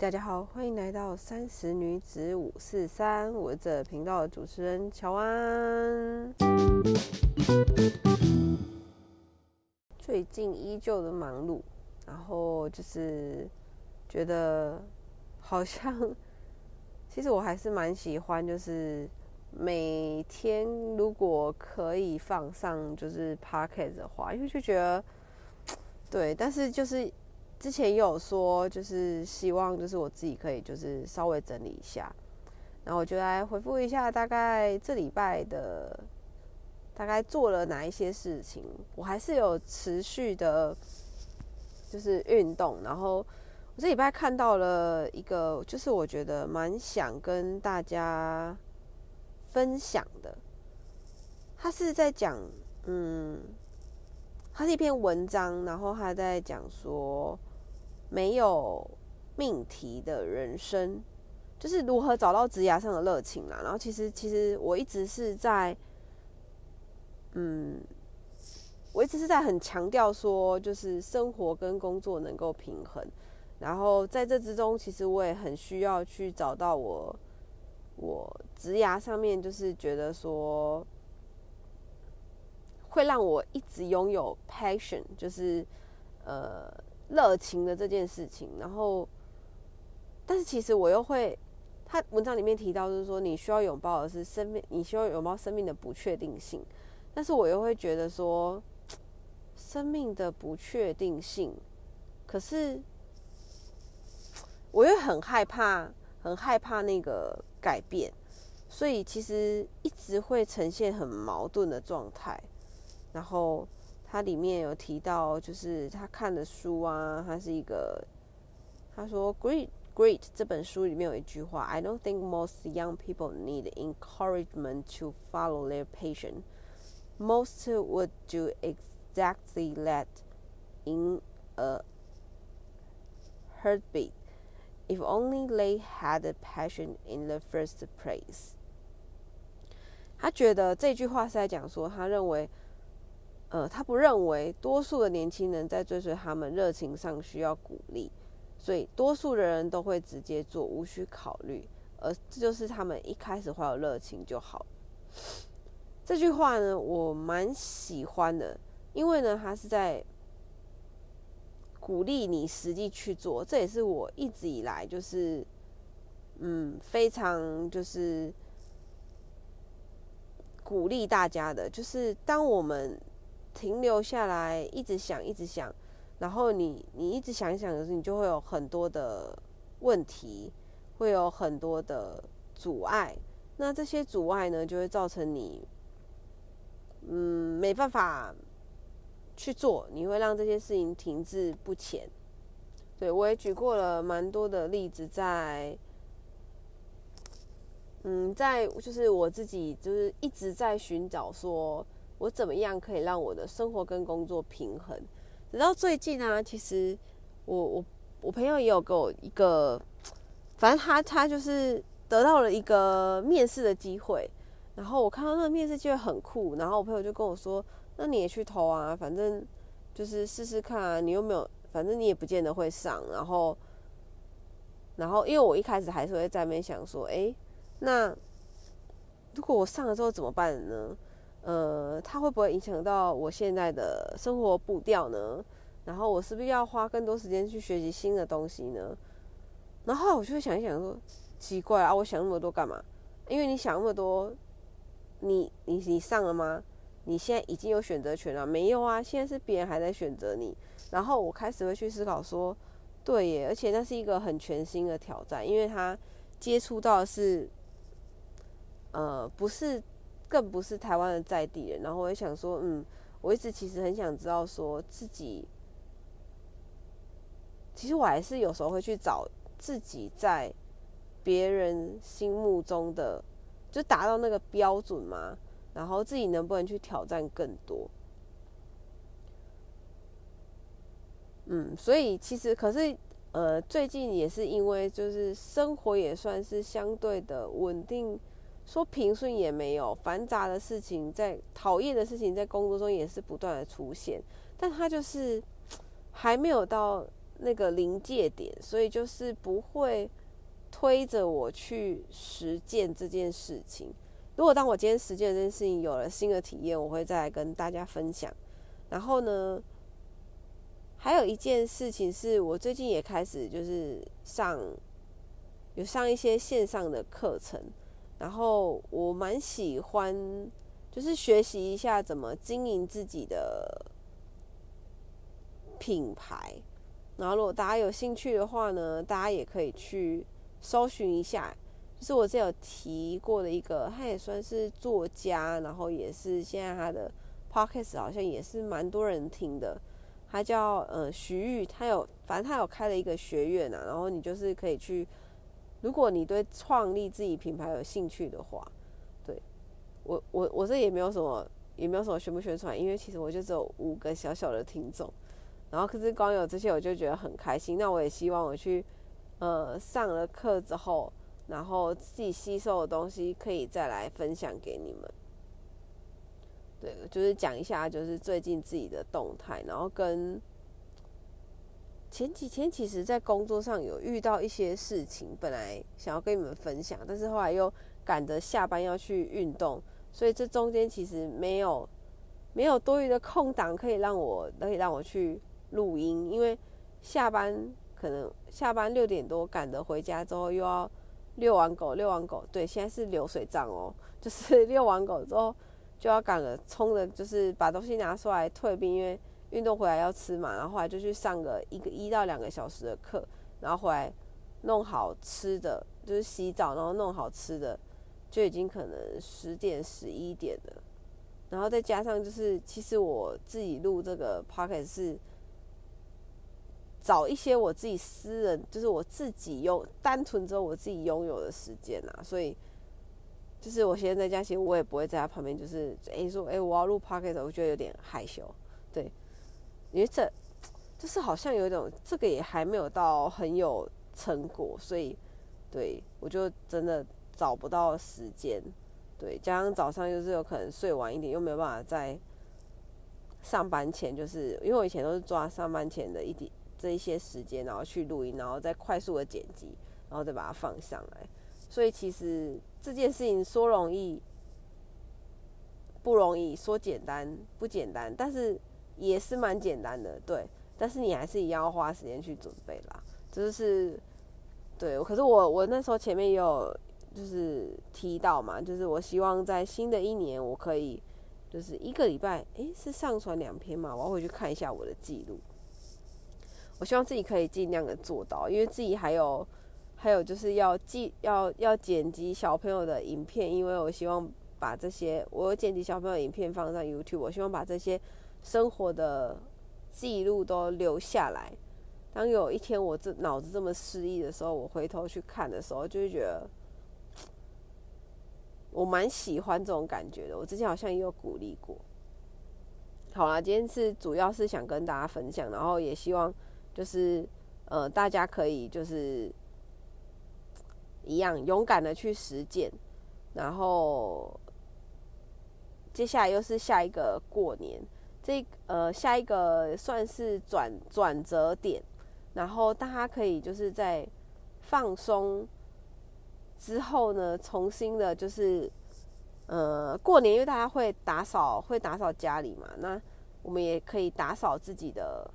大家好，欢迎来到三十女子五四三，我是这频道的主持人乔安。最近依旧的忙碌，然后就是觉得好像，其实我还是蛮喜欢，就是每天如果可以放上就是 podcast 的话，因为就觉得对，但是就是。之前有说，就是希望就是我自己可以就是稍微整理一下，然后我就来回复一下，大概这礼拜的大概做了哪一些事情。我还是有持续的，就是运动。然后我这礼拜看到了一个，就是我觉得蛮想跟大家分享的。他是在讲，嗯，他是一篇文章，然后他在讲说。没有命题的人生，就是如何找到职涯上的热情啦。然后其实，其实我一直是在，嗯，我一直是在很强调说，就是生活跟工作能够平衡。然后在这之中，其实我也很需要去找到我，我职涯上面就是觉得说，会让我一直拥有 passion，就是呃。热情的这件事情，然后，但是其实我又会，他文章里面提到，就是说你需要拥抱的是生命，你需要拥抱生命的不确定性，但是我又会觉得说，生命的不确定性，可是我又很害怕，很害怕那个改变，所以其实一直会呈现很矛盾的状态，然后。他里面有提到，就是他看的书啊，他是一个，他说《Great Great》这本书里面有一句话：“I don't think most young people need encouragement to follow their passion. Most would do exactly that in a heartbeat, if only they had a passion in the first place.” 他觉得这句话是在讲说，他认为。 呃，他不认为多数的年轻人在追随他们热情上需要鼓励，所以多数的人都会直接做，无需考虑，而这就是他们一开始怀有热情就好。这句话呢，我蛮喜欢的，因为呢，他是在鼓励你实际去做，这也是我一直以来就是嗯非常就是鼓励大家的，就是当我们。停留下来，一直想，一直想，然后你你一直想一想的时候，你就会有很多的问题，会有很多的阻碍。那这些阻碍呢，就会造成你，嗯，没办法去做，你会让这些事情停滞不前。对我也举过了蛮多的例子，在，嗯，在就是我自己就是一直在寻找说。我怎么样可以让我的生活跟工作平衡？直到最近啊，其实我我我朋友也有给我一个，反正他他就是得到了一个面试的机会，然后我看到那个面试机会很酷，然后我朋友就跟我说：“那你也去投啊，反正就是试试看啊，你又没有，反正你也不见得会上。”然后，然后因为我一开始还是会在那边想说：“哎，那如果我上了之后怎么办呢？”呃，它会不会影响到我现在的生活步调呢？然后我是不是要花更多时间去学习新的东西呢？然后我就会想一想说，奇怪啊，我想那么多干嘛？因为你想那么多，你你你上了吗？你现在已经有选择权了没有啊？现在是别人还在选择你。然后我开始会去思考说，对耶，而且那是一个很全新的挑战，因为他接触到的是，呃，不是。更不是台湾的在地人，然后我也想说，嗯，我一直其实很想知道，说自己，其实我还是有时候会去找自己在别人心目中的，就达到那个标准嘛，然后自己能不能去挑战更多？嗯，所以其实可是，呃，最近也是因为就是生活也算是相对的稳定。说平顺也没有，繁杂的事情在讨厌的事情在工作中也是不断的出现，但他就是还没有到那个临界点，所以就是不会推着我去实践这件事情。如果当我今天实践这件事情有了新的体验，我会再来跟大家分享。然后呢，还有一件事情是我最近也开始就是上有上一些线上的课程，然后我蛮喜欢就是学习一下怎么经营自己的品牌。然后如果大家有兴趣的话呢，大家也可以去搜寻一下。就是我之前有提过的一个，他也算是作家，然后也是现在他的 podcast 好像也是蛮多人听的。他叫呃徐玉，他有反正他有开了一个学院啊，然后你就是可以去，如果你对创立自己品牌有兴趣的话，对我我我这也没有什么也没有什么宣不宣传，因为其实我就只有五个小小的听众，然后可是光有这些我就觉得很开心。那我也希望我去呃上了课之后。然后自己吸收的东西可以再来分享给你们，对，就是讲一下，就是最近自己的动态，然后跟前几天其实，在工作上有遇到一些事情，本来想要跟你们分享，但是后来又赶着下班要去运动，所以这中间其实没有没有多余的空档可以让我可以让我去录音，因为下班可能下班六点多赶着回家之后又要。遛完狗，遛完狗，对，现在是流水账哦，就是遛完狗之后就要赶着冲着，就是把东西拿出来退兵，因为运动回来要吃嘛，然后后来就去上个一个一到两个小时的课，然后回来弄好吃的，就是洗澡，然后弄好吃的，就已经可能十点十一点了，然后再加上就是其实我自己录这个 p o c k e t 是。找一些我自己私人，就是我自己拥单纯之后我自己拥有的时间啊，所以就是我现在在家，其实我也不会在他旁边，就是哎说哎我要录 p o c k e t 我觉得有点害羞，对，因为这就是好像有一种这个也还没有到很有成果，所以对我就真的找不到时间，对，加上早上又是有可能睡晚一点，又没有办法在上班前，就是因为我以前都是抓上班前的一点。这一些时间，然后去录音，然后再快速的剪辑，然后再把它放上来。所以其实这件事情说容易不容易，说简单不简单，但是也是蛮简单的，对。但是你还是一样要花时间去准备啦。就是对，可是我我那时候前面也有就是提到嘛，就是我希望在新的一年我可以就是一个礼拜，诶，是上传两篇嘛？我要回去看一下我的记录。我希望自己可以尽量的做到，因为自己还有还有就是要记要要剪辑小朋友的影片，因为我希望把这些我剪辑小朋友影片放上 YouTube，我希望把这些生活的记录都留下来。当有一天我这脑子这么失忆的时候，我回头去看的时候，就会觉得我蛮喜欢这种感觉的。我之前好像也有鼓励过。好啦，今天是主要是想跟大家分享，然后也希望。就是，呃，大家可以就是一样勇敢的去实践，然后接下来又是下一个过年，这呃下一个算是转转折点，然后大家可以就是在放松之后呢，重新的就是呃过年，因为大家会打扫会打扫家里嘛，那我们也可以打扫自己的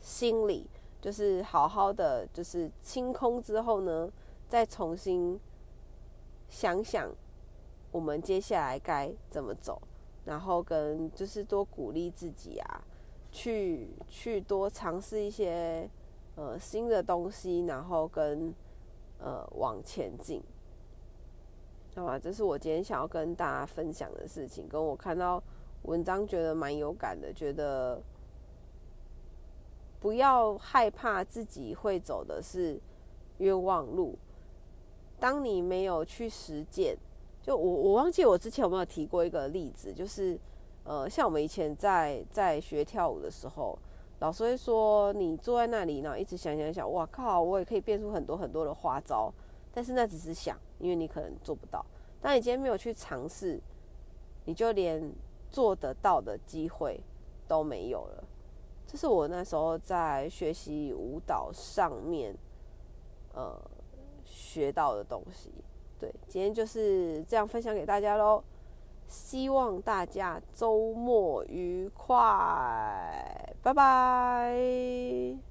心理。就是好好的，就是清空之后呢，再重新想想我们接下来该怎么走，然后跟就是多鼓励自己啊，去去多尝试一些呃新的东西，然后跟呃往前进，好吧？这是我今天想要跟大家分享的事情，跟我看到文章觉得蛮有感的，觉得。不要害怕自己会走的是冤枉路。当你没有去实践，就我我忘记我之前有没有提过一个例子，就是呃，像我们以前在在学跳舞的时候，老师会说你坐在那里，然后一直想想想，哇靠，我也可以变出很多很多的花招，但是那只是想，因为你可能做不到。当你今天没有去尝试，你就连做得到的机会都没有了。这是我那时候在学习舞蹈上面，呃，学到的东西。对，今天就是这样分享给大家喽。希望大家周末愉快，拜拜。